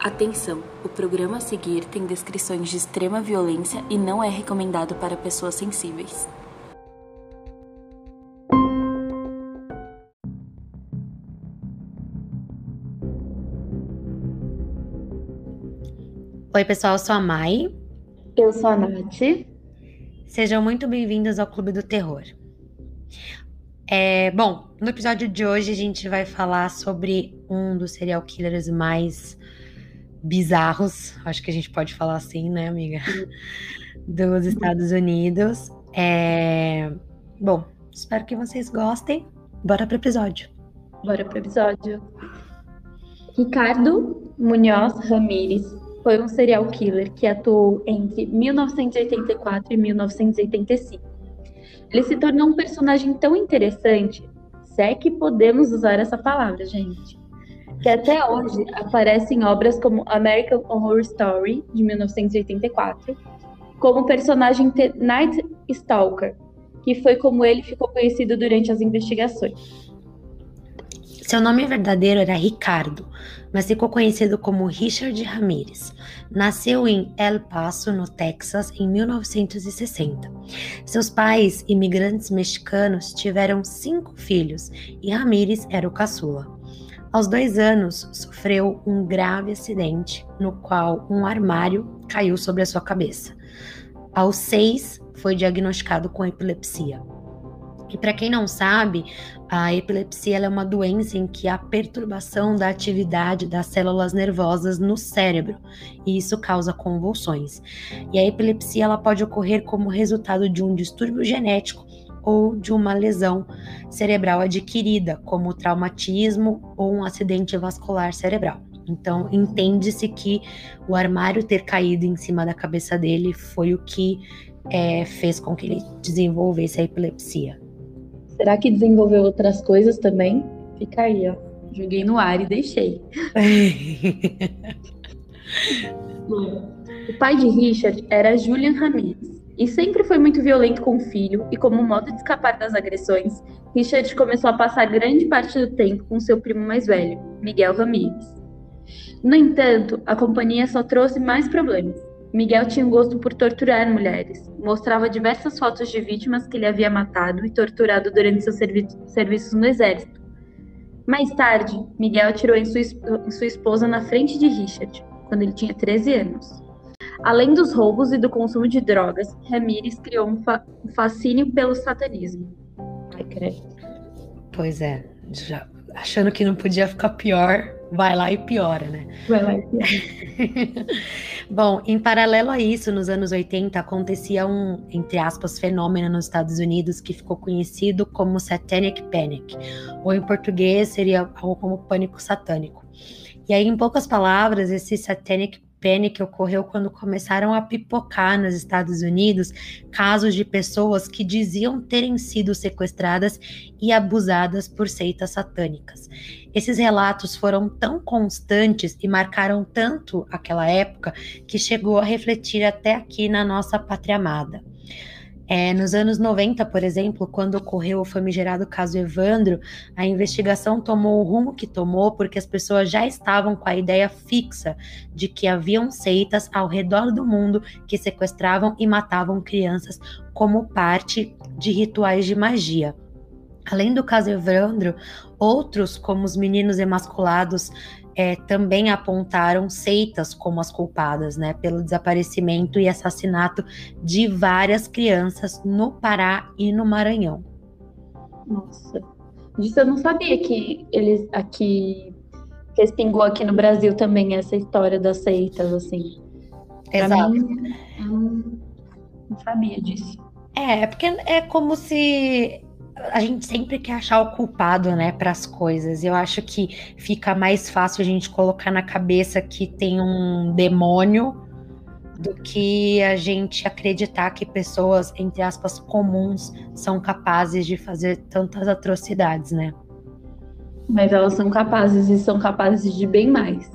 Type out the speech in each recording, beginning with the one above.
Atenção! O programa a seguir tem descrições de extrema violência e não é recomendado para pessoas sensíveis. Oi, pessoal, eu sou a Mai. Eu sou a Nath. Sejam muito bem-vindos ao Clube do Terror. É, bom, no episódio de hoje a gente vai falar sobre um dos serial killers mais bizarros, acho que a gente pode falar assim, né, amiga? Dos Estados Unidos. É, bom, espero que vocês gostem. Bora pro episódio. Bora pro episódio. Ricardo Munhoz Ramírez foi um serial killer que atuou entre 1984 e 1985. Ele se tornou um personagem tão interessante, se é que podemos usar essa palavra, gente, que até hoje aparece em obras como American Horror Story, de 1984, como personagem Night Stalker, que foi como ele ficou conhecido durante as investigações. Seu nome verdadeiro era Ricardo, mas ficou conhecido como Richard Ramirez. Nasceu em El Paso, no Texas, em 1960. Seus pais, imigrantes mexicanos, tiveram cinco filhos e Ramirez era o caçula. Aos dois anos, sofreu um grave acidente no qual um armário caiu sobre a sua cabeça. Aos seis, foi diagnosticado com epilepsia. E para quem não sabe, a epilepsia é uma doença em que há perturbação da atividade das células nervosas no cérebro, e isso causa convulsões. E a epilepsia ela pode ocorrer como resultado de um distúrbio genético ou de uma lesão cerebral adquirida, como traumatismo ou um acidente vascular cerebral. Então, entende-se que o armário ter caído em cima da cabeça dele foi o que é, fez com que ele desenvolvesse a epilepsia. Será que desenvolveu outras coisas também? Fica aí, ó. Joguei no ar e deixei. o pai de Richard era Julian Ramirez e sempre foi muito violento com o filho, e como modo de escapar das agressões, Richard começou a passar grande parte do tempo com seu primo mais velho, Miguel Ramirez. No entanto, a companhia só trouxe mais problemas. Miguel tinha um gosto por torturar mulheres. Mostrava diversas fotos de vítimas que ele havia matado e torturado durante seus servi serviços no exército. Mais tarde, Miguel atirou em sua, em sua esposa na frente de Richard, quando ele tinha 13 anos. Além dos roubos e do consumo de drogas, Ramírez criou um, fa um fascínio pelo satanismo. Ai, credo. Pois é, já achando que não podia ficar pior, vai lá e piora, né? Vai lá e piora. Bom, em paralelo a isso, nos anos 80 acontecia um, entre aspas, fenômeno nos Estados Unidos que ficou conhecido como Satanic Panic, ou em português seria algo como pânico satânico. E aí, em poucas palavras, esse Satanic Panic ocorreu quando começaram a pipocar nos Estados Unidos casos de pessoas que diziam terem sido sequestradas e abusadas por seitas satânicas. Esses relatos foram tão constantes e marcaram tanto aquela época que chegou a refletir até aqui na nossa pátria amada. É, nos anos 90, por exemplo, quando ocorreu o famigerado caso Evandro, a investigação tomou o rumo que tomou porque as pessoas já estavam com a ideia fixa de que haviam seitas ao redor do mundo que sequestravam e matavam crianças como parte de rituais de magia. Além do caso Evandro, outros, como os meninos emasculados é, também apontaram seitas como as culpadas, né, pelo desaparecimento e assassinato de várias crianças no Pará e no Maranhão. Nossa, disso eu não sabia que eles aqui respingou aqui no Brasil também essa história das seitas, assim. Exato. Mim, eu não, não sabia disso. É, porque é como se a gente sempre quer achar o culpado, né, para as coisas. Eu acho que fica mais fácil a gente colocar na cabeça que tem um demônio do que a gente acreditar que pessoas, entre aspas, comuns são capazes de fazer tantas atrocidades, né? Mas elas são capazes e são capazes de bem mais.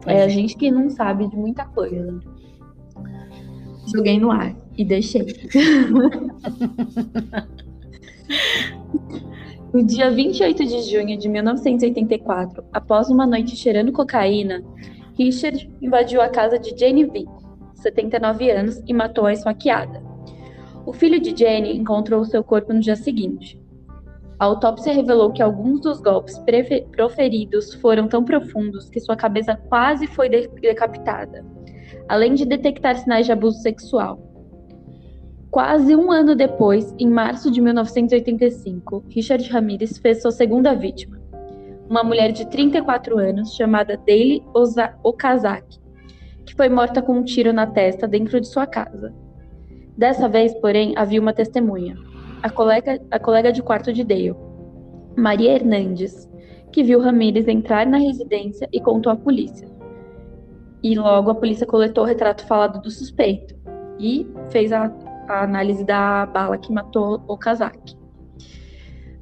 Pois é, a gente que não sabe de muita coisa. Joguei no ar e deixei. No dia 28 de junho de 1984, após uma noite cheirando cocaína, Richard invadiu a casa de Jane Vick, 79 anos, e matou-a esfaqueada. O filho de Jane encontrou seu corpo no dia seguinte. A autópsia revelou que alguns dos golpes proferidos foram tão profundos que sua cabeça quase foi decapitada, além de detectar sinais de abuso sexual. Quase um ano depois, em março de 1985, Richard Ramirez fez sua segunda vítima, uma mulher de 34 anos chamada Daily Okazaki, que foi morta com um tiro na testa dentro de sua casa. Dessa vez, porém, havia uma testemunha, a colega, a colega de quarto de Dale, Maria Hernandes, que viu Ramírez entrar na residência e contou à polícia. E logo a polícia coletou o retrato falado do suspeito e fez a, a análise da bala que matou o Kazak.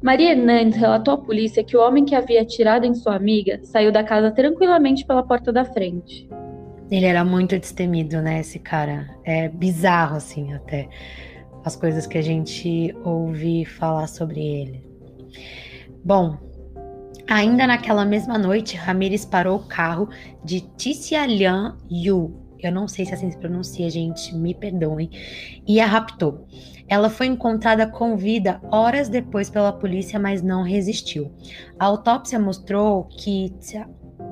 Maria Hernandes relatou à polícia que o homem que havia atirado em sua amiga saiu da casa tranquilamente pela porta da frente. Ele era muito destemido, né, esse cara? É bizarro, assim, até as coisas que a gente ouve falar sobre ele. Bom, ainda naquela mesma noite, Ramirez parou o carro de Ticialian Yu. Eu não sei se assim se pronuncia, gente, me perdoem. E a raptou. Ela foi encontrada com vida horas depois pela polícia, mas não resistiu. A autópsia mostrou que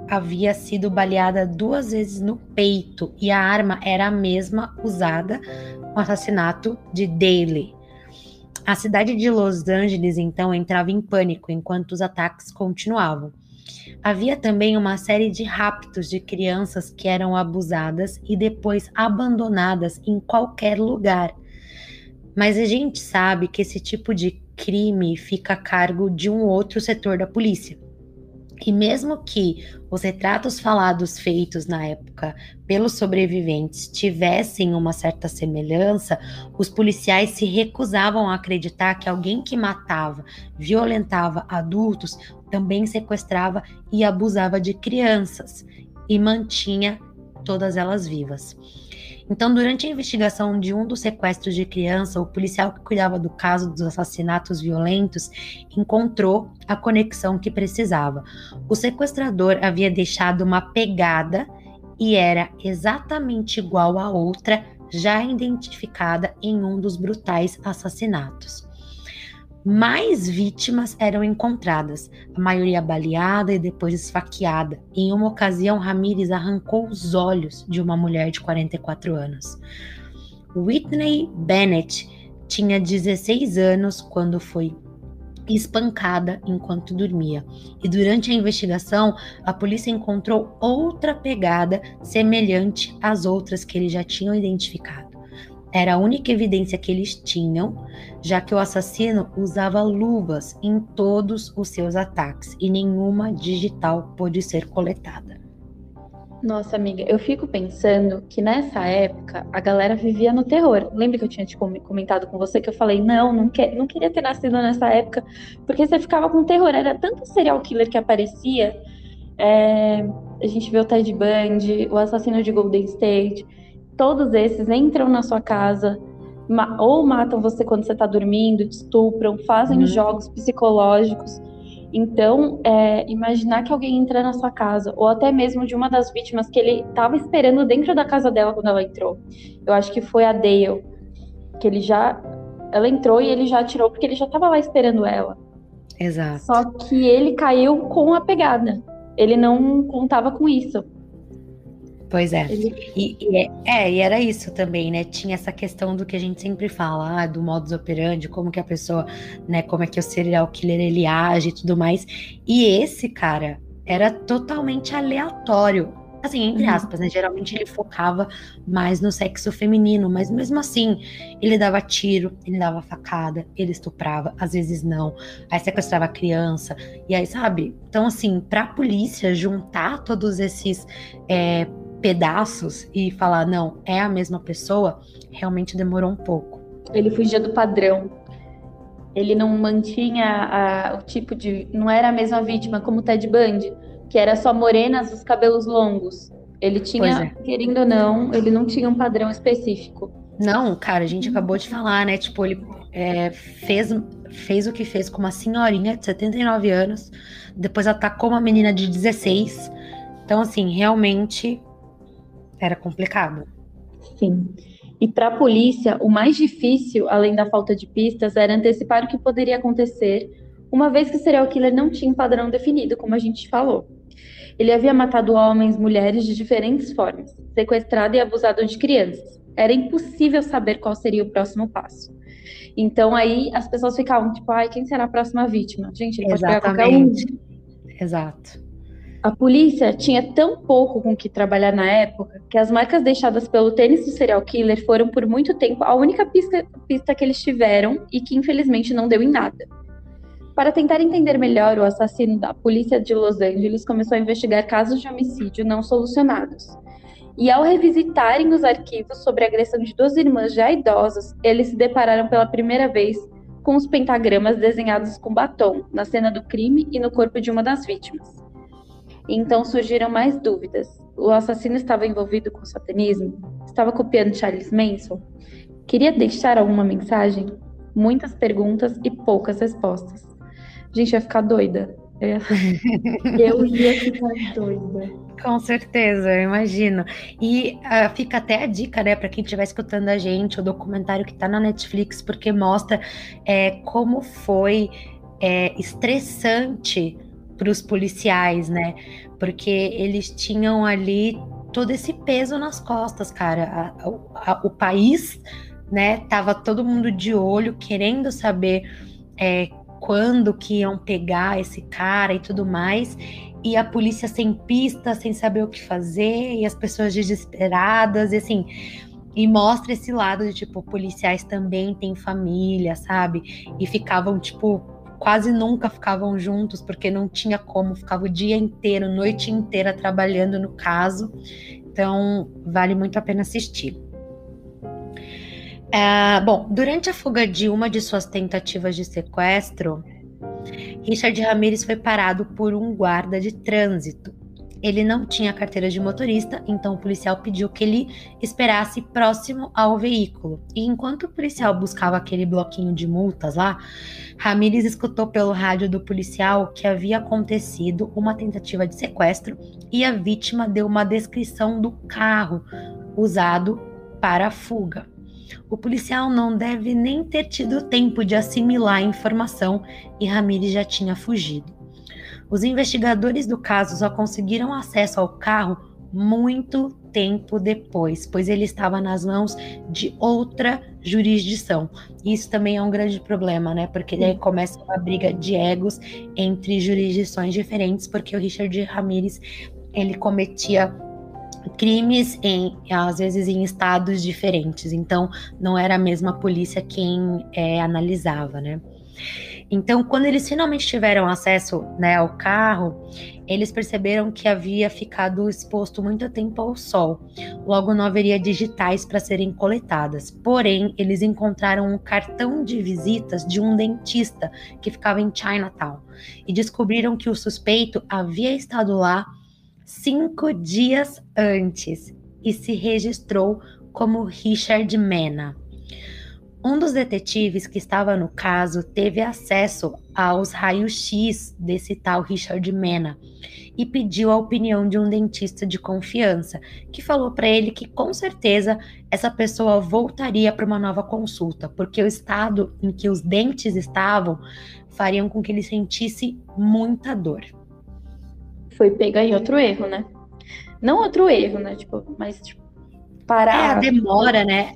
havia sido baleada duas vezes no peito e a arma era a mesma usada no assassinato de Daley. A cidade de Los Angeles então entrava em pânico enquanto os ataques continuavam. Havia também uma série de raptos de crianças que eram abusadas e depois abandonadas em qualquer lugar. Mas a gente sabe que esse tipo de crime fica a cargo de um outro setor da polícia. E mesmo que os retratos falados feitos na época pelos sobreviventes tivessem uma certa semelhança, os policiais se recusavam a acreditar que alguém que matava, violentava adultos também sequestrava e abusava de crianças e mantinha todas elas vivas. Então, durante a investigação de um dos sequestros de criança, o policial que cuidava do caso dos assassinatos violentos encontrou a conexão que precisava. O sequestrador havia deixado uma pegada e era exatamente igual a outra já identificada em um dos brutais assassinatos mais vítimas eram encontradas, a maioria baleada e depois esfaqueada. Em uma ocasião, Ramírez arrancou os olhos de uma mulher de 44 anos. Whitney Bennett tinha 16 anos quando foi espancada enquanto dormia. E durante a investigação, a polícia encontrou outra pegada semelhante às outras que eles já tinham identificado. Era a única evidência que eles tinham, já que o assassino usava luvas em todos os seus ataques e nenhuma digital pôde ser coletada. Nossa, amiga, eu fico pensando que nessa época a galera vivia no terror. Lembra que eu tinha te comentado com você que eu falei, não, não, quer, não queria ter nascido nessa época, porque você ficava com terror. Era tanto serial killer que aparecia. É, a gente vê o Ted Bundy, o assassino de Golden State todos esses entram na sua casa, ou matam você quando você está dormindo, te estupram, fazem uhum. jogos psicológicos. Então, é, imaginar que alguém entra na sua casa, ou até mesmo de uma das vítimas que ele estava esperando dentro da casa dela quando ela entrou. Eu acho que foi a Dale, que ele já. Ela entrou e ele já atirou porque ele já estava lá esperando ela. Exato. Só que ele caiu com a pegada. Ele não contava com isso. Pois é. E, e, é, é, e era isso também, né? Tinha essa questão do que a gente sempre fala, ah, do modus operandi, como que a pessoa, né, como é que o serial killer ele age e tudo mais. E esse cara era totalmente aleatório. Assim, entre uhum. aspas, né? Geralmente ele focava mais no sexo feminino, mas mesmo assim, ele dava tiro, ele dava facada, ele estuprava, às vezes não, aí sequestrava a criança, e aí, sabe? Então, assim, pra polícia juntar todos esses é, pedaços e falar, não, é a mesma pessoa, realmente demorou um pouco. Ele fugia do padrão. Ele não mantinha a, o tipo de. Não era a mesma vítima como o Ted Bundy, que era só morenas, os cabelos longos. Ele tinha, é. querendo ou não, ele não tinha um padrão específico. Não, cara, a gente acabou de falar, né? Tipo, ele é, fez, fez o que fez com uma senhorinha de 79 anos, depois atacou uma menina de 16 Então, assim, realmente era complicado. Sim. E para a polícia, o mais difícil, além da falta de pistas, era antecipar o que poderia acontecer, uma vez que o serial killer não tinha um padrão definido, como a gente falou. Ele havia matado homens, mulheres de diferentes formas, sequestrado e abusado de crianças. Era impossível saber qual seria o próximo passo. Então aí as pessoas ficavam tipo, ai, quem será a próxima vítima? Gente, ele Exatamente. pode pegar qualquer um. Exato. A polícia tinha tão pouco com que trabalhar na época que as marcas deixadas pelo tênis do serial killer foram por muito tempo a única pista, pista que eles tiveram e que infelizmente não deu em nada. Para tentar entender melhor o assassino, a polícia de Los Angeles começou a investigar casos de homicídio não solucionados. E ao revisitarem os arquivos sobre a agressão de duas irmãs já idosas, eles se depararam pela primeira vez com os pentagramas desenhados com batom na cena do crime e no corpo de uma das vítimas. Então surgiram mais dúvidas. O assassino estava envolvido com o satanismo? Estava copiando Charles Manson? Queria deixar alguma mensagem? Muitas perguntas e poucas respostas. Gente, ia ficar doida. Eu ia ficar doida. Com certeza, eu imagino. E uh, fica até a dica, né, para quem estiver escutando a gente, o documentário que está na Netflix, porque mostra é, como foi é, estressante para os policiais, né? Porque eles tinham ali todo esse peso nas costas, cara. A, a, o país, né? Tava todo mundo de olho, querendo saber é, quando que iam pegar esse cara e tudo mais. E a polícia sem pista, sem saber o que fazer, e as pessoas desesperadas, e assim. E mostra esse lado de tipo, policiais também têm família, sabe? E ficavam, tipo, quase nunca ficavam juntos, porque não tinha como, ficava o dia inteiro, noite inteira trabalhando no caso. Então, vale muito a pena assistir. É, bom, durante a fuga de uma de suas tentativas de sequestro, Richard Ramirez foi parado por um guarda de trânsito. Ele não tinha carteira de motorista, então o policial pediu que ele esperasse próximo ao veículo. E enquanto o policial buscava aquele bloquinho de multas lá, Ramírez escutou pelo rádio do policial que havia acontecido uma tentativa de sequestro e a vítima deu uma descrição do carro usado para a fuga. O policial não deve nem ter tido tempo de assimilar a informação e Ramírez já tinha fugido. Os investigadores do caso só conseguiram acesso ao carro muito tempo depois, pois ele estava nas mãos de outra jurisdição. Isso também é um grande problema, né? Porque daí começa uma briga de egos entre jurisdições diferentes, porque o Richard Ramirez ele cometia crimes em às vezes em estados diferentes, então não era a mesma polícia quem é, analisava, né? Então, quando eles finalmente tiveram acesso né, ao carro, eles perceberam que havia ficado exposto muito tempo ao sol. Logo, não haveria digitais para serem coletadas. Porém, eles encontraram um cartão de visitas de um dentista que ficava em Chinatown e descobriram que o suspeito havia estado lá cinco dias antes e se registrou como Richard Mena. Um dos detetives que estava no caso teve acesso aos raios-x desse tal Richard Mena e pediu a opinião de um dentista de confiança, que falou para ele que com certeza essa pessoa voltaria para uma nova consulta, porque o estado em que os dentes estavam fariam com que ele sentisse muita dor. Foi pegar em outro erro, né? Não outro erro, né? Tipo, mas tipo, parar. É, a demora, né?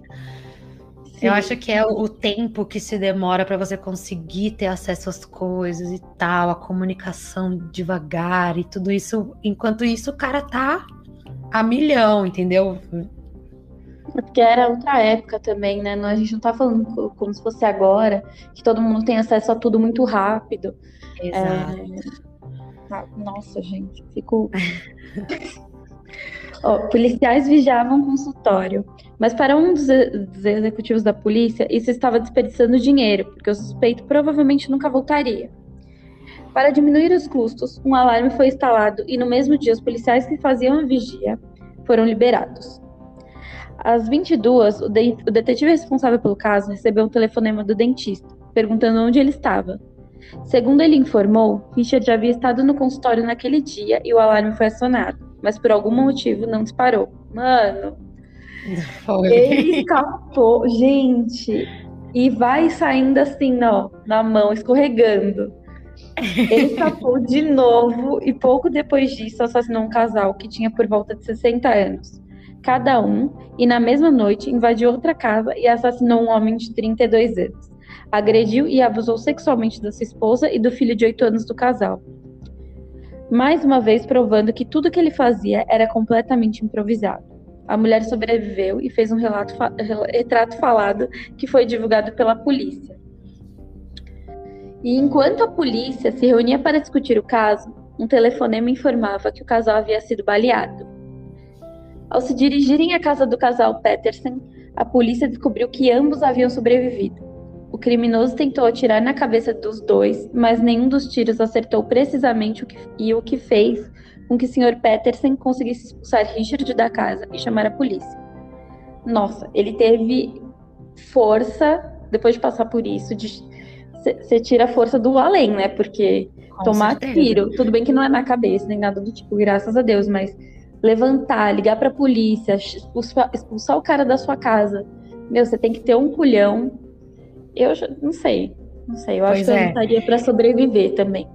Eu acho que é o tempo que se demora para você conseguir ter acesso às coisas e tal, a comunicação devagar e tudo isso. Enquanto isso, o cara tá a milhão, entendeu? É porque era outra época também, né? A gente não tá falando como se fosse agora, que todo mundo tem acesso a tudo muito rápido. Exato. É... Nossa, gente, fico. oh, policiais vigiavam consultório mas para um dos, executivos da polícia, isso estava desperdiçando dinheiro, porque o suspeito provavelmente nunca voltaria. Para diminuir os custos, um alarme foi instalado e no mesmo dia os policiais que faziam a vigia foram liberados. Às 22, o, de o detetive responsável pelo caso recebeu um telefonema do dentista, perguntando onde ele estava. Segundo ele informou, Richard havia estado no consultório naquele dia e o alarme foi acionado. mas por algum motivo não disparou. Mano, Foi. ele escapou, gente, e vai saindo assim, ó, na mão, escorregando. Ele escapou de novo e pouco depois disso assassinou um casal que tinha por volta de 60 anos. Cada um, e na mesma noite invadiu outra casa e assassinou um homem de 32 anos. Agrediu e abusou sexualmente da sua esposa e do filho de 8 anos do casal. Mais uma vez provando que tudo que ele fazia era completamente improvisado. A mulher sobreviveu e fez um relato retrato falado que foi divulgado pela polícia. E enquanto a polícia se reunia para discutir o caso, um telefonema informava que o casal havia sido baleado. Ao se dirigirem à casa do casal Peterson, a polícia descobriu que ambos haviam sobrevivido. O criminoso tentou atirar na cabeça dos dois, mas nenhum dos tiros acertou precisamente o que, e o que fez com que o Sr. Peterson conseguisse expulsar Richard da casa e chamar a polícia. Nossa, ele teve força, depois de passar por isso, você tira a força do além, né? Porque Com tomar certeza. tiro, tudo bem que não é na cabeça, nem nada do tipo, graças a Deus, mas levantar, ligar pra polícia, expulsar, expulsar o cara da sua casa. Meu, você tem que ter um culhão. Eu já, não sei. Não sei. Eu pois acho que é. eu estaria para sobreviver também.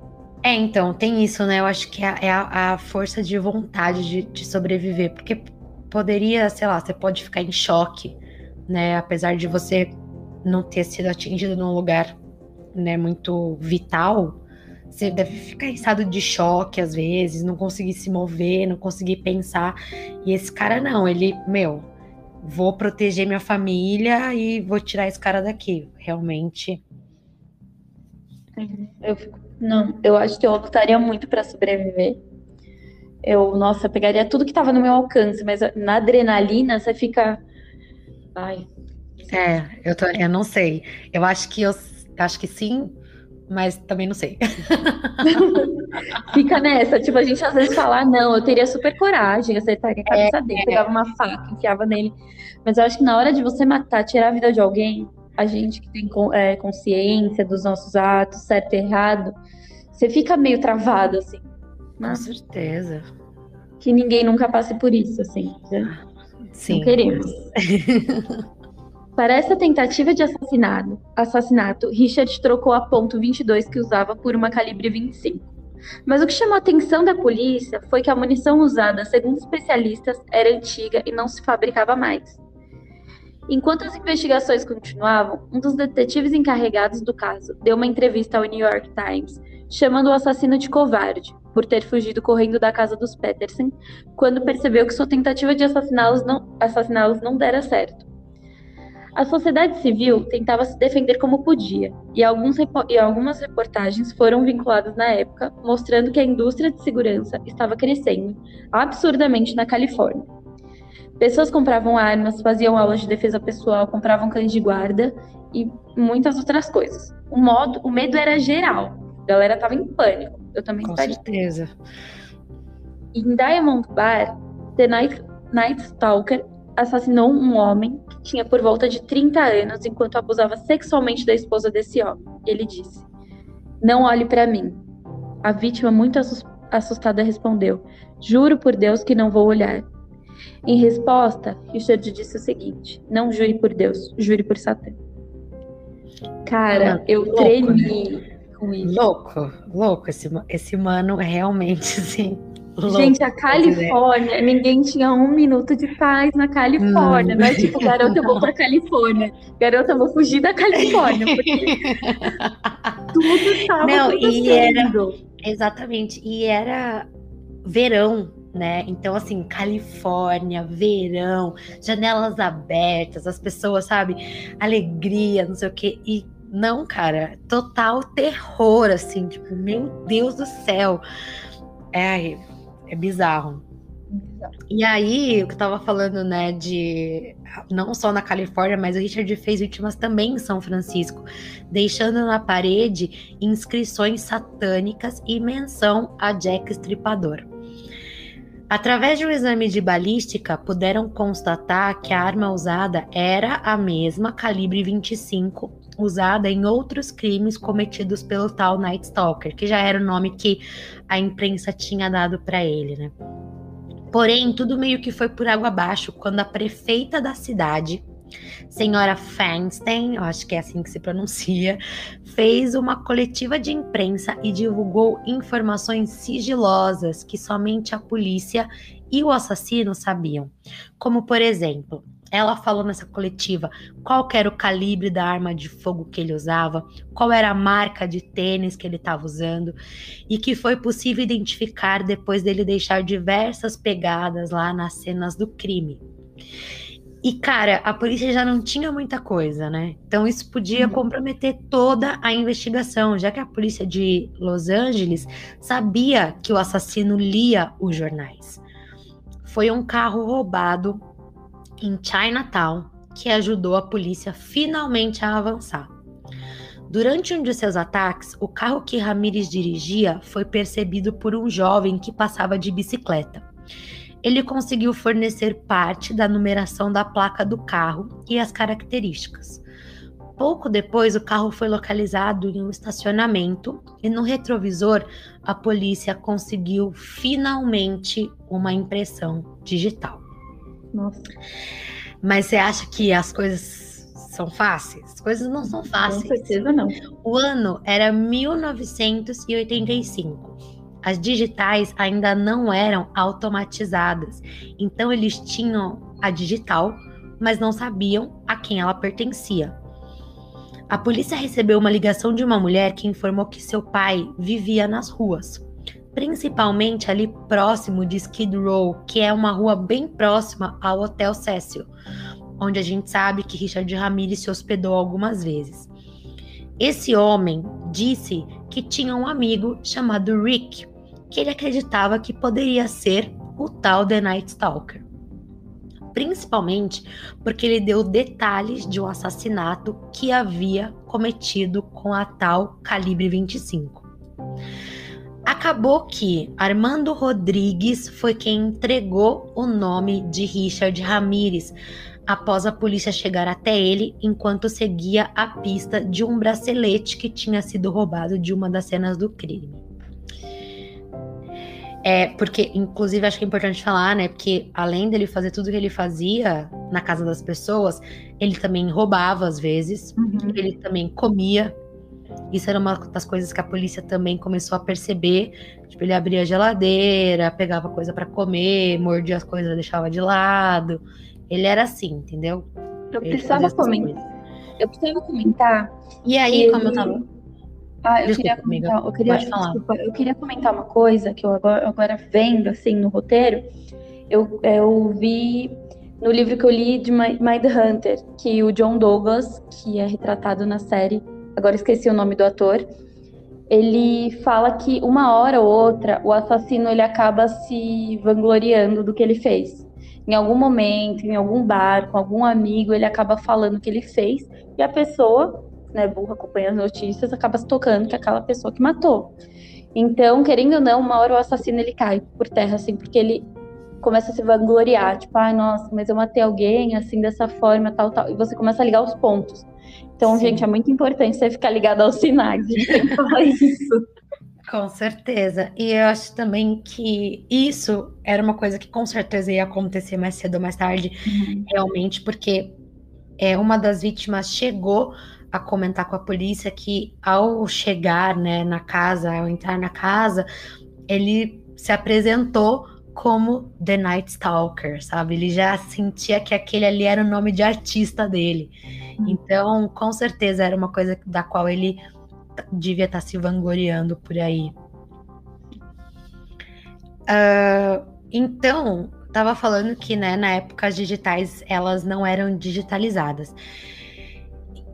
É, então, tem isso, né? Eu acho que é, é a, a força de vontade de, de sobreviver. Porque poderia, sei lá, você pode ficar em choque, né? Apesar de você não ter sido atingido num lugar né, muito vital, você deve ficar em estado de choque às vezes, não conseguir se mover, não conseguir pensar. E esse cara não, ele, meu, vou proteger minha família e vou tirar esse cara daqui. Realmente. Eu fico, não, eu acho que eu lutaria muito para sobreviver. Eu, nossa, pegaria tudo que tava no meu alcance, mas na adrenalina você fica. Ai. É, eu, tô, eu não sei. Eu acho que eu Acho que sim, mas também não sei. Fica nessa, tipo, a gente às vezes fala, ah, não, eu teria super coragem, acertaria a cabeça é, dele, pegava uma faca, enfiava nele. Mas eu acho que na hora de você matar, tirar a vida de alguém, a gente que tem é, consciência dos nossos atos, certo e errado, você fica meio travado, assim. Com certeza. Que ninguém nunca passe por isso, assim. Né? Sim. Não queremos. Para essa tentativa de assassinato, assassinato, Richard trocou a ponto .22 que usava por uma calibre 25. Mas o que chamou a atenção da polícia foi que a munição usada, segundo especialistas, era antiga e não se fabricava mais. Enquanto as investigações continuavam, um dos detetives encarregados do caso deu uma entrevista ao New York Times, chamando o assassino de covarde, por ter fugido correndo da casa dos Peterson, quando percebeu que sua tentativa de assassiná-los não, assassiná não dera certo. A sociedade civil tentava se defender como podia, e, e, algumas reportagens foram vinculadas na época, mostrando que a indústria de segurança estava crescendo absurdamente na Califórnia. Pessoas compravam armas, faziam aulas de defesa pessoal, compravam cães de guarda e muitas outras coisas. O, modo, o medo era geral, a galera estava em pânico. Eu também Com estaria. certeza. Em Diamond Bar, The Night, Night Stalker assassinou um homem que tinha por volta de 30 anos enquanto abusava sexualmente da esposa desse homem. Ele disse: Não olhe para mim. A vítima, muito assustada, respondeu: Juro por Deus que não vou olhar. Em resposta, Richard disse o seguinte: Não jure por Deus, jure por Satã. Cara, ah, eu louco, tremi né? com isso. Louco, louco. Esse, esse mano realmente, assim. Gente, a Califórnia, ninguém tinha um minuto de paz na Califórnia. Não, não é tipo, garota, eu vou pra Califórnia. Garota, eu vou fugir da Califórnia. Porque tudo tava Não, e era. Exatamente. E era verão, né? Então, assim, Califórnia, verão, janelas abertas, as pessoas, sabe? Alegria, não sei o quê. E não, cara, total terror, assim, tipo, meu Deus do céu. É, é bizarro. E aí, o que eu tava falando, né, de não só na Califórnia, mas o Richard fez vítimas também em São Francisco, deixando na parede inscrições satânicas e menção a Jack Estripador. Através de um exame de balística, puderam constatar que a arma usada era a mesma calibre 25 usada em outros crimes cometidos pelo tal Night Stalker, que já era o nome que a imprensa tinha dado para ele, né? Porém, tudo meio que foi por água abaixo quando a prefeita da cidade, senhora Feinstein, eu acho que é assim que se pronuncia, fez uma coletiva de imprensa e divulgou informações sigilosas que somente a polícia e o assassino sabiam. Como, por exemplo, ela falou nessa coletiva qual era o calibre da arma de fogo que ele usava, qual era a marca de tênis que ele estava usando e que foi possível identificar depois dele deixar diversas pegadas lá nas cenas do crime. E cara, a polícia já não tinha muita coisa, né? Então isso podia uhum. comprometer toda a investigação, já que a polícia de Los Angeles sabia que o assassino lia os jornais. Foi um carro roubado em Chinatown que ajudou a polícia finalmente a avançar. Durante um de seus ataques, o carro que Ramirez dirigia foi percebido por um jovem que passava de bicicleta. Ele conseguiu fornecer parte da numeração da placa do carro e as características. Pouco depois, o carro foi localizado em um estacionamento e no retrovisor a polícia conseguiu finalmente uma impressão digital. Nossa. Mas você acha que as coisas são fáceis? As coisas não são fáceis. Com certeza não. O ano era 1985. As digitais ainda não eram automatizadas. Então eles tinham a digital, mas não sabiam a quem ela pertencia. A polícia recebeu uma ligação de uma mulher que informou que seu pai vivia nas ruas principalmente ali próximo de Skid Row, que é uma rua bem próxima ao Hotel Cecil, onde a gente sabe que Richard Ramirez se hospedou algumas vezes. Esse homem disse que tinha um amigo chamado Rick, que ele acreditava que poderia ser o tal The Night Stalker. Principalmente porque ele deu detalhes de um assassinato que havia cometido com a tal calibre 25. Acabou que Armando Rodrigues foi quem entregou o nome de Richard Ramírez após a polícia chegar até ele enquanto seguia a pista de um bracelete que tinha sido roubado de uma das cenas do crime. É, porque, inclusive, acho que é importante falar, né? Porque além dele fazer tudo que ele fazia na casa das pessoas, ele também roubava às vezes, uhum. ele também comia isso era uma das coisas que a polícia também começou a perceber. Tipo, ele abria a geladeira, pegava coisa para comer, mordia as coisas, deixava de lado. Ele era assim, entendeu? Eu precisava comentar. Eu precisava comentar. E aí, como eu tava. Ah, eu desculpa, queria comentar, eu queria, desculpa, eu queria comentar uma coisa que eu agora, agora vendo assim no roteiro, eu, eu vi no livro que eu li de Mind Hunter, que o John Douglas, que é retratado na série, agora esqueci o nome do ator, ele fala que uma hora ou outra o assassino ele acaba se vangloriando do que ele fez. Em algum momento, em algum bar, com algum amigo, ele acaba falando o que ele fez e a pessoa, né, burra, acompanha as notícias, acaba se tocando que é aquela pessoa que matou. Então, querendo ou não, uma hora o assassino ele cai por terra, assim, porque ele começa a se vangloriar, tipo, ai, ah, nossa, mas eu matei alguém assim, dessa forma, tal, tal. E você começa a ligar os pontos. Então, Sim. gente, é muito importante você ficar ligado aos sinais. A gente tem que falar isso. Com certeza. E eu acho também que isso era uma coisa que com certeza ia acontecer mais cedo ou mais tarde, uhum. realmente, porque é, uma das vítimas chegou a comentar com a polícia que ao chegar né, na casa, ao entrar na casa, ele se apresentou como The Night Stalker, sabe? Ele já sentia que aquele ali era o nome de artista dele. Hum. Então, com certeza era uma coisa da qual ele devia estar se vangloriando por aí. Uh, então, estava falando que, né, na época as digitais elas não eram digitalizadas.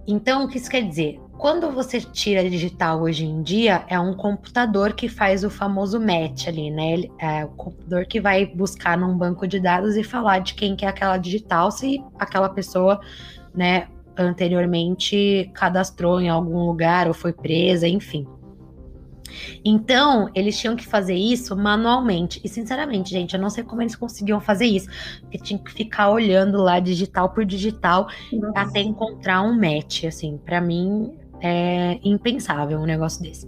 Então, o que isso quer dizer? Quando você tira digital hoje em dia, é um computador que faz o famoso match ali, né? É o computador que vai buscar num banco de dados e falar de quem que é aquela digital, se aquela pessoa, né, anteriormente cadastrou em algum lugar ou foi presa, enfim. Então, eles tinham que fazer isso manualmente. E, sinceramente, gente, eu não sei como eles conseguiam fazer isso. Porque tinha que ficar olhando lá digital por digital Nossa. até encontrar um match. Assim, para mim é impensável um negócio desse.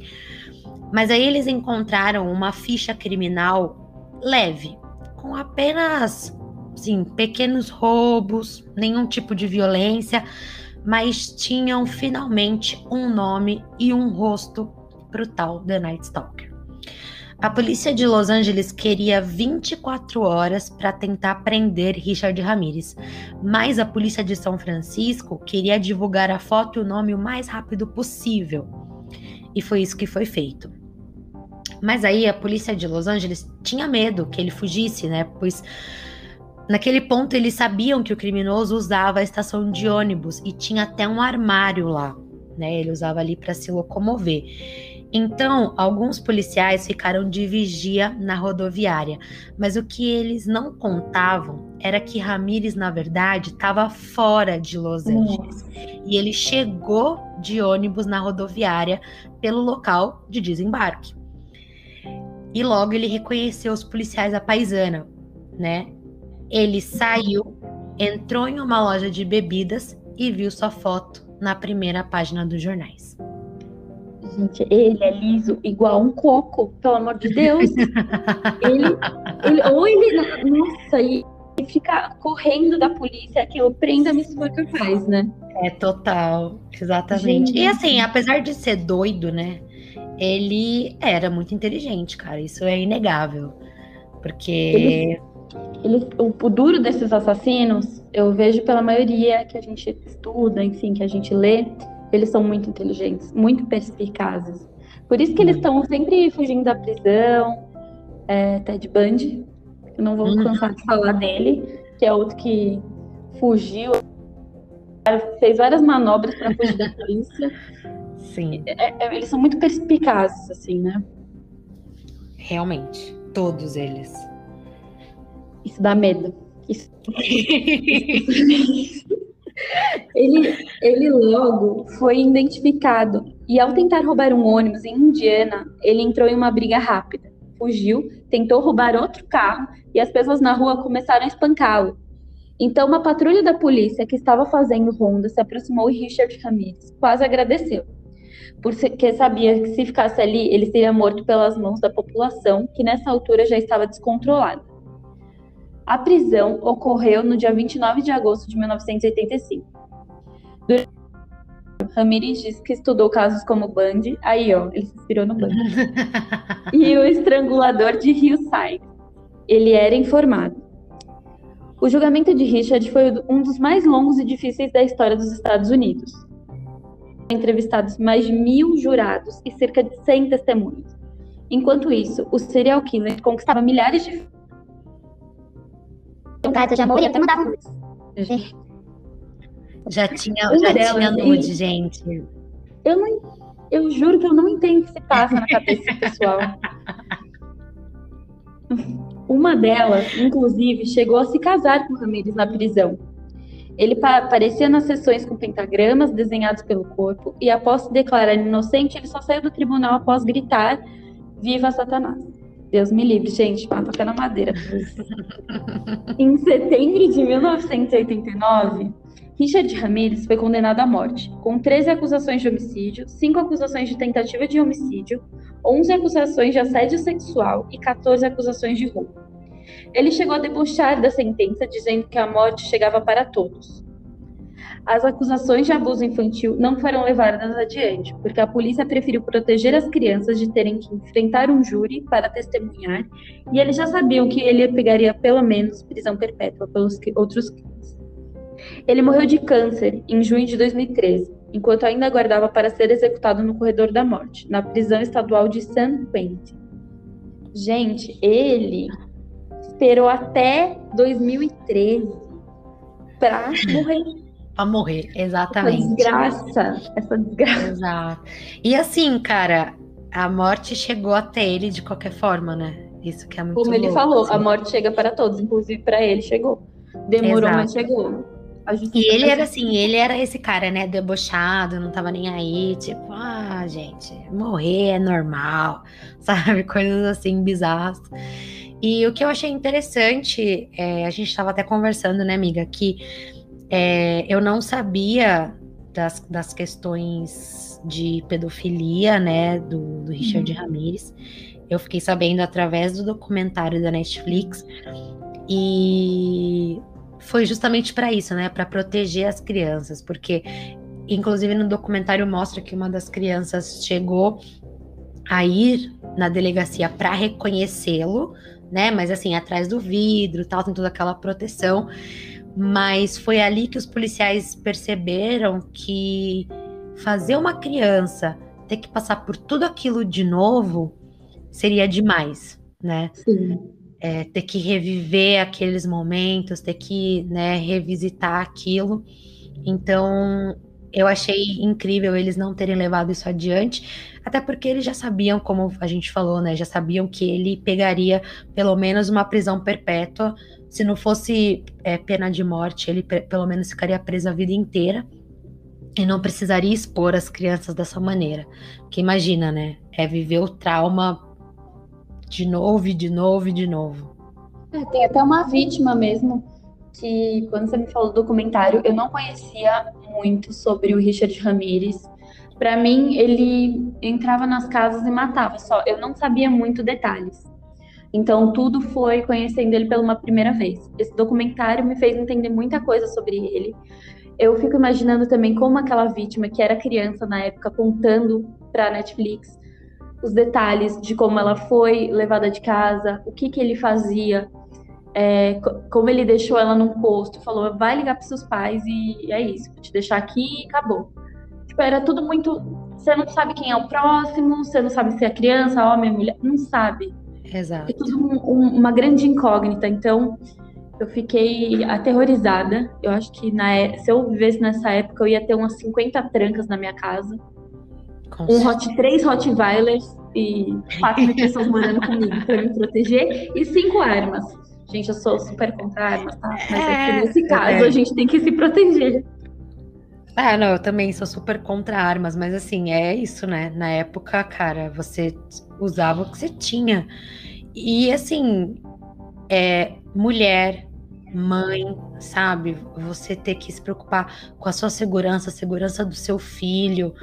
Mas aí eles encontraram uma ficha criminal leve, com apenas sim, pequenos roubos, nenhum tipo de violência, mas tinham finalmente um nome e um rosto para o tal The Night Stalker. A polícia de Los Angeles queria 24 horas para tentar prender Richard Ramirez, mas a polícia de São Francisco queria divulgar a foto e o nome o mais rápido possível. E foi isso que foi feito. Mas aí a polícia de Los Angeles tinha medo que ele fugisse, né? Pois naquele ponto eles sabiam que o criminoso usava a estação de ônibus e tinha até um armário lá, né? Ele usava ali para se locomover. Então, alguns policiais ficaram de vigia na rodoviária, mas o que eles não contavam era que Ramires, na verdade, estava fora de Los Angeles. E ele chegou de ônibus na rodoviária pelo local de desembarque. E logo ele reconheceu os policiais da paisana, né? Ele saiu, entrou em uma loja de bebidas e viu sua foto na primeira página dos jornais. Gente, ele é liso igual um coco, pelo amor de Deus. ele, ele, ou ele, nossa, e fica correndo da polícia, aquilo, prenda-me se for capaz, né? É total, exatamente. Gente. E assim, apesar de ser doido, né? Ele era muito inteligente, cara. Isso é inegável. Porque. Ele, o, o duro desses assassinos, eu vejo pela maioria que a gente estuda, enfim, que a gente lê, eles são muito inteligentes, muito perspicazes. Por isso que eles estão sempre fugindo da prisão. É, Ted Bundy, eu não vou uhum. cansar de falar dele, que é outro que fugiu, fez várias manobras para fugir da polícia. Sim. É, é, eles são muito perspicazes, assim, né? Realmente, todos eles. Isso dá medo. Isso... ele, ele logo foi identificado e ao tentar roubar um ônibus em Indiana, ele entrou em uma briga rápida, fugiu, tentou roubar outro carro e as pessoas na rua começaram a espancá-lo. Então, uma patrulha da polícia que estava fazendo ronda se aproximou e Richard Ramirez quase agradeceu, porque sabia que se ficasse ali, ele seria morto pelas mãos da população, que nessa altura já estava descontrolada. A prisão ocorreu no dia 29 de agosto de 1985. Durante Ramirez disse que estudou casos como Bundy, aí ó, ele se inspirou no Bundy, e o estrangulador de Hillside. Ele era informado. O julgamento de Richard foi um dos mais longos e difíceis da história dos Estados Unidos. Entrevistados mais de mil jurados e cerca de 100 testemunhas. Enquanto isso, o serial killer conquistava milhares de um carta de amor e até mandava nudes. Já tinha, já delas, tinha nude, e... gente. Eu não, eu juro que eu não entendo o que se passa na cabeça pessoal. Uma delas, inclusive, chegou a se casar com Ramirez na prisão. Ele aparecia nas sessões com pentagramas desenhados pelo corpo e, após se declarar inocente, ele só saiu do tribunal após gritar: Viva Satanás! Deus me livre, gente, mata até na madeira. em setembro de 1989, Richard Ramirez foi condenado à morte, com 13 acusações de homicídio, 5 acusações de tentativa de homicídio, 11 acusações de assédio sexual e 14 acusações de roubo. Ele chegou a debochar da sentença, dizendo que a morte chegava para todos. As acusações de abuso infantil não foram levadas adiante, porque a polícia preferiu proteger as crianças de terem que enfrentar um júri para testemunhar, e eles já sabiam que ele pegaria pelo menos prisão perpétua pelos outros crimes. Ele morreu de câncer em junho de 2013, enquanto ainda aguardava para ser executado no corredor da morte, na prisão estadual de San Quentin. Gente, ele esperou até 2013 para morrer Pra morrer, exatamente. Essa desgraça, essa desgraça. Exato. E assim, cara, a morte chegou até ele de qualquer forma, né? Isso que é muito Como louco, ele falou, assim. a morte chega para todos, inclusive para ele chegou. Demorou, Exato. mas chegou. E ele era assim, ele era esse cara, né, debochado, não tava nem aí, tipo, ah, gente, morrer é normal, sabe? Coisas assim bizarras. E o que eu achei interessante, é, a gente tava até conversando, né, amiga, que é, eu não sabia das, das questões de pedofilia, né, do, do Richard uhum. Ramirez. Eu fiquei sabendo através do documentário da Netflix e foi justamente para isso, né, para proteger as crianças, porque inclusive no documentário mostra que uma das crianças chegou a ir na delegacia para reconhecê-lo, né? Mas assim, atrás do vidro, tal, tem toda aquela proteção. Mas foi ali que os policiais perceberam que fazer uma criança ter que passar por tudo aquilo de novo seria demais, né? Sim. É, ter que reviver aqueles momentos, ter que né, revisitar aquilo. Então, eu achei incrível eles não terem levado isso adiante, até porque eles já sabiam, como a gente falou, né? Já sabiam que ele pegaria pelo menos uma prisão perpétua. Se não fosse é, pena de morte, ele pelo menos ficaria preso a vida inteira e não precisaria expor as crianças dessa maneira. Porque imagina, né? É viver o trauma de novo, e de novo, e de novo. É, tem até uma vítima mesmo que, quando você me falou do documentário, eu não conhecia muito sobre o Richard Ramirez. Para mim, ele entrava nas casas e matava só. Eu não sabia muito detalhes. Então, tudo foi conhecendo ele pela uma primeira vez. Esse documentário me fez entender muita coisa sobre ele. Eu fico imaginando também como aquela vítima, que era criança na época, contando para a Netflix os detalhes de como ela foi levada de casa, o que, que ele fazia, é, como ele deixou ela num posto, falou, vai ligar para seus pais e, é isso, vou te deixar aqui e acabou. Tipo, era tudo muito. Você não sabe quem é o próximo, você não sabe se é criança, homem, mulher, não sabe. Exato. É tudo um, um, uma grande incógnita. Então, eu fiquei aterrorizada. Eu acho que na, é, se eu vivesse nessa época, eu ia ter umas 50 trancas na minha casa. Com um hot, três Rottweilers e quatro pessoas morando comigo para me proteger e cinco armas. Gente, eu sou super contra armas, tá? Mas é, é nesse caso é. a gente tem que se proteger. Ah, não, eu também sou super contra armas, mas assim, é isso, né? Na época, cara, você usava o que você tinha. E assim, é, mulher, mãe, sabe? Você ter que se preocupar com a sua segurança, a segurança do seu filho.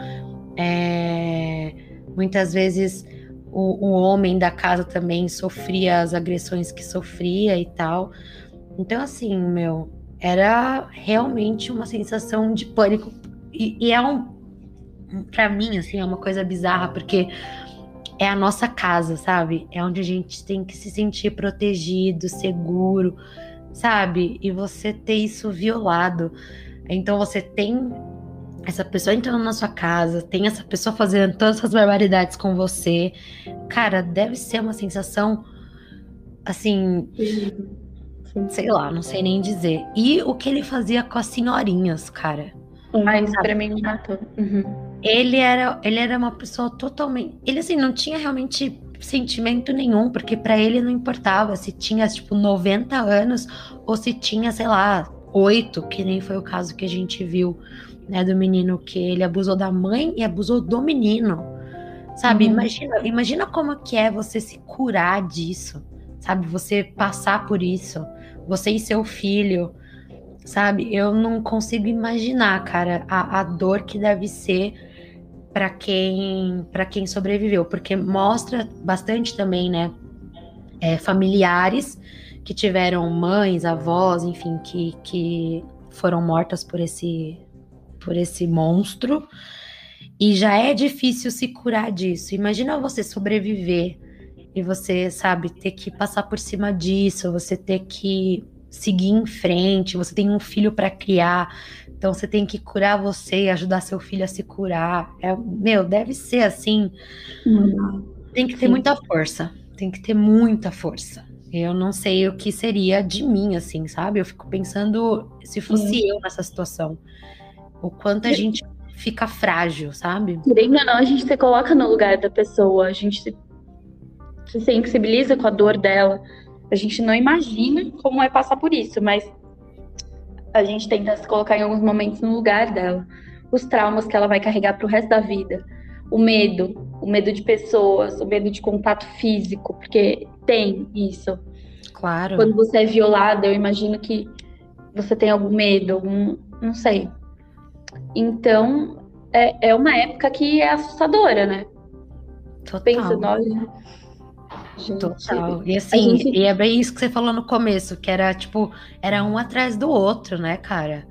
É, muitas vezes o, o homem da casa também sofria as agressões que sofria e tal. Então, assim, meu, era realmente uma sensação de pânico. E, e é um. Pra mim, assim, é uma coisa bizarra, porque é a nossa casa, sabe? É onde a gente tem que se sentir protegido, seguro, sabe? E você ter isso violado. Então você tem essa pessoa entrando na sua casa, tem essa pessoa fazendo todas essas barbaridades com você. Cara, deve ser uma sensação assim. Sei lá, não sei nem dizer. E o que ele fazia com as senhorinhas, cara. Mas pra mim me matou. Uhum. Ele era, ele era uma pessoa totalmente. Ele assim, não tinha realmente sentimento nenhum, porque para ele não importava se tinha tipo 90 anos ou se tinha, sei lá, oito, que nem foi o caso que a gente viu né, do menino que ele abusou da mãe e abusou do menino. Sabe? Uhum. Imagina, imagina como que é você se curar disso, sabe? Você passar por isso, você e seu filho, sabe? Eu não consigo imaginar, cara, a, a dor que deve ser para quem para quem sobreviveu, porque mostra bastante também, né? É, familiares que tiveram mães, avós, enfim, que, que foram mortas por esse por esse monstro e já é difícil se curar disso. Imagina você sobreviver e você, sabe, ter que passar por cima disso, você ter que seguir em frente, você tem um filho para criar, então você tem que curar você e ajudar seu filho a se curar. É, meu, deve ser assim. Tem que ter Sim. muita força, tem que ter muita força. Eu não sei o que seria de mim, assim, sabe? Eu fico pensando se fosse eu nessa situação. O quanto a gente fica frágil, sabe? Querendo ou não, a gente se coloca no lugar da pessoa, a gente se, se sensibiliza com a dor dela. A gente não imagina como é passar por isso, mas a gente tenta se colocar em alguns momentos no lugar dela. Os traumas que ela vai carregar pro resto da vida. O medo, o medo de pessoas, o medo de contato físico, porque tem isso. Claro. Quando você é violada, eu imagino que você tem algum medo, algum, não sei, então, é, é uma época que é assustadora, né? Total. Pensa, nós, Gente, Total. E assim, gente... e é bem isso que você falou no começo, que era tipo, era um atrás do outro, né, cara?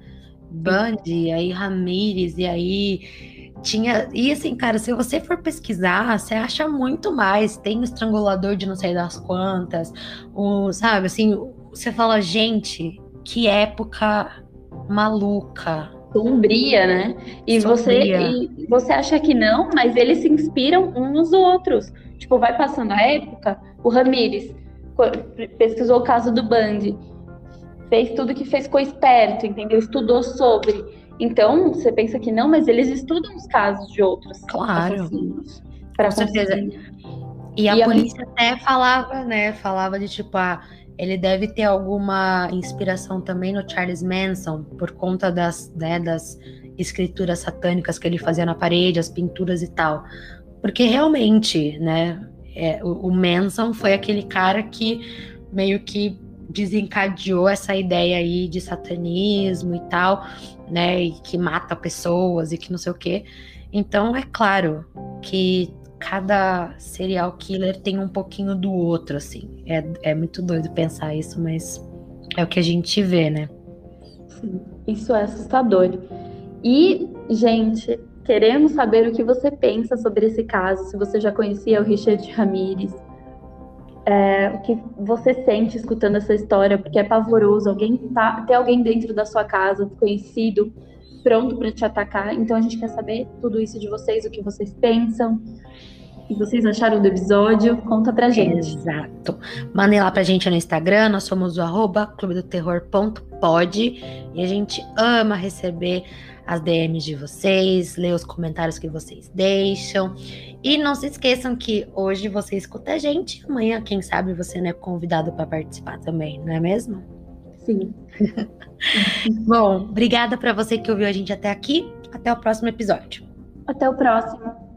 Bundy, aí Ramires, e aí tinha. E assim, cara, se você for pesquisar, você acha muito mais. Tem o estrangulador de não sei das quantas, o, sabe, assim, você fala, gente, que época maluca. Sombria, né? E Sombria. você e você acha que não, mas eles se inspiram uns nos outros. Tipo, vai passando a época, o Ramires pesquisou o caso do Band, fez tudo que fez, ficou esperto, entendeu? Estudou sobre. Então, você pensa que não, mas eles estudam os casos de outros claro. Com certeza. E a e polícia a... até falava, né? Falava de tipo, ah, ele deve ter alguma inspiração também no Charles Manson, por conta das, né, das escrituras satânicas que ele fazia na parede, as pinturas e tal. Porque realmente, né, é, o, o Manson foi aquele cara que meio que desencadeou essa ideia aí de satanismo e tal, né, e que mata pessoas e que não sei o quê. Então, é claro que cada serial killer tem um pouquinho do outro, assim. É, é muito doido pensar isso, mas é o que a gente vê, né? Sim, isso é assustador. E, gente, Queremos saber o que você pensa sobre esse caso, se você já conhecia o Richard Ramirez, é, o que você sente escutando essa história, porque é pavoroso, alguém tá, ter alguém dentro da sua casa, conhecido, pronto para te atacar. Então a gente quer saber tudo isso de vocês, o que vocês pensam, o que vocês acharam do episódio, conta pra gente. Exato. Mandem lá pra gente no Instagram, nós somos o arroba clubedoterror.pod e a gente ama receber as DMs de vocês, ler os comentários que vocês deixam. E não se esqueçam que hoje você escuta a gente, amanhã, quem sabe, você não é convidado para participar também, não é mesmo? Sim. Bom, obrigada para você que ouviu a gente até aqui. Até o próximo episódio. Até o próximo.